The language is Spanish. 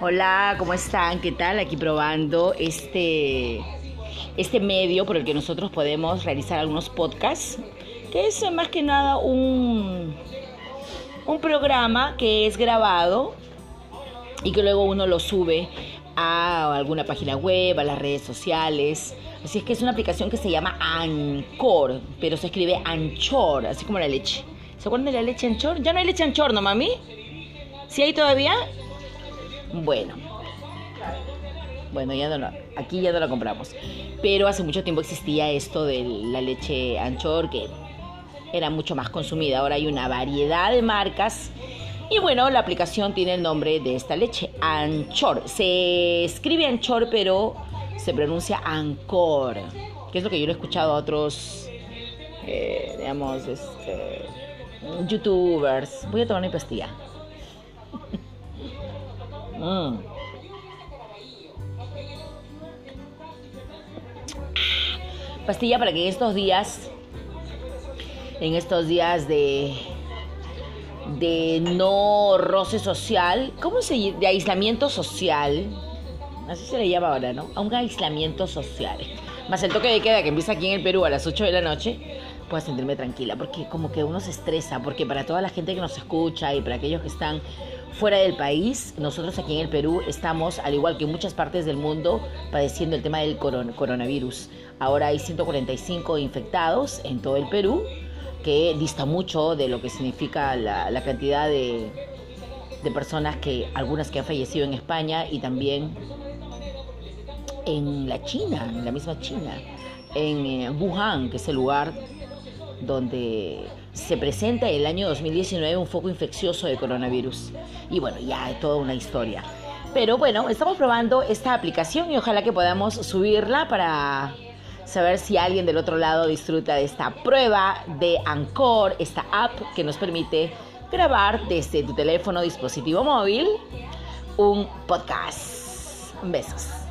Hola, ¿cómo están? ¿Qué tal? Aquí probando este, este medio por el que nosotros podemos realizar algunos podcasts, que es más que nada un, un programa que es grabado y que luego uno lo sube a alguna página web, a las redes sociales. Así es que es una aplicación que se llama Anchor, pero se escribe Anchor, así como la leche. ¿Se acuerdan de la leche Anchor? Ya no hay leche Anchor, ¿no, mami? ¿Sí hay todavía? Bueno. Bueno, ya no, aquí ya no la compramos. Pero hace mucho tiempo existía esto de la leche Anchor que era mucho más consumida. Ahora hay una variedad de marcas. Y bueno, la aplicación tiene el nombre de esta leche, Anchor. Se escribe Anchor, pero se pronuncia Ancor, que es lo que yo lo he escuchado a otros, eh, digamos, este, youtubers. Voy a tomar mi pastilla. Mm. Pastilla para que en estos días, en estos días de de no roce social, ¿cómo se de aislamiento social? Así se le llama ahora, ¿no? A un aislamiento social. Más el toque de queda que empieza aquí en el Perú a las 8 de la noche, pueda sentirme tranquila, porque como que uno se estresa, porque para toda la gente que nos escucha y para aquellos que están fuera del país, nosotros aquí en el Perú estamos, al igual que en muchas partes del mundo, padeciendo el tema del coronavirus. Ahora hay 145 infectados en todo el Perú, que dista mucho de lo que significa la, cantidad de, de personas que, algunas que han fallecido en España y también en la China, en la misma China, en eh, Wuhan, que es el lugar donde se presenta el año 2019 un foco infeccioso de coronavirus. Y bueno, ya es toda una historia. Pero bueno, estamos probando esta aplicación y ojalá que podamos subirla para saber si alguien del otro lado disfruta de esta prueba de Anchor, esta app que nos permite grabar desde tu teléfono dispositivo móvil un podcast. Besos.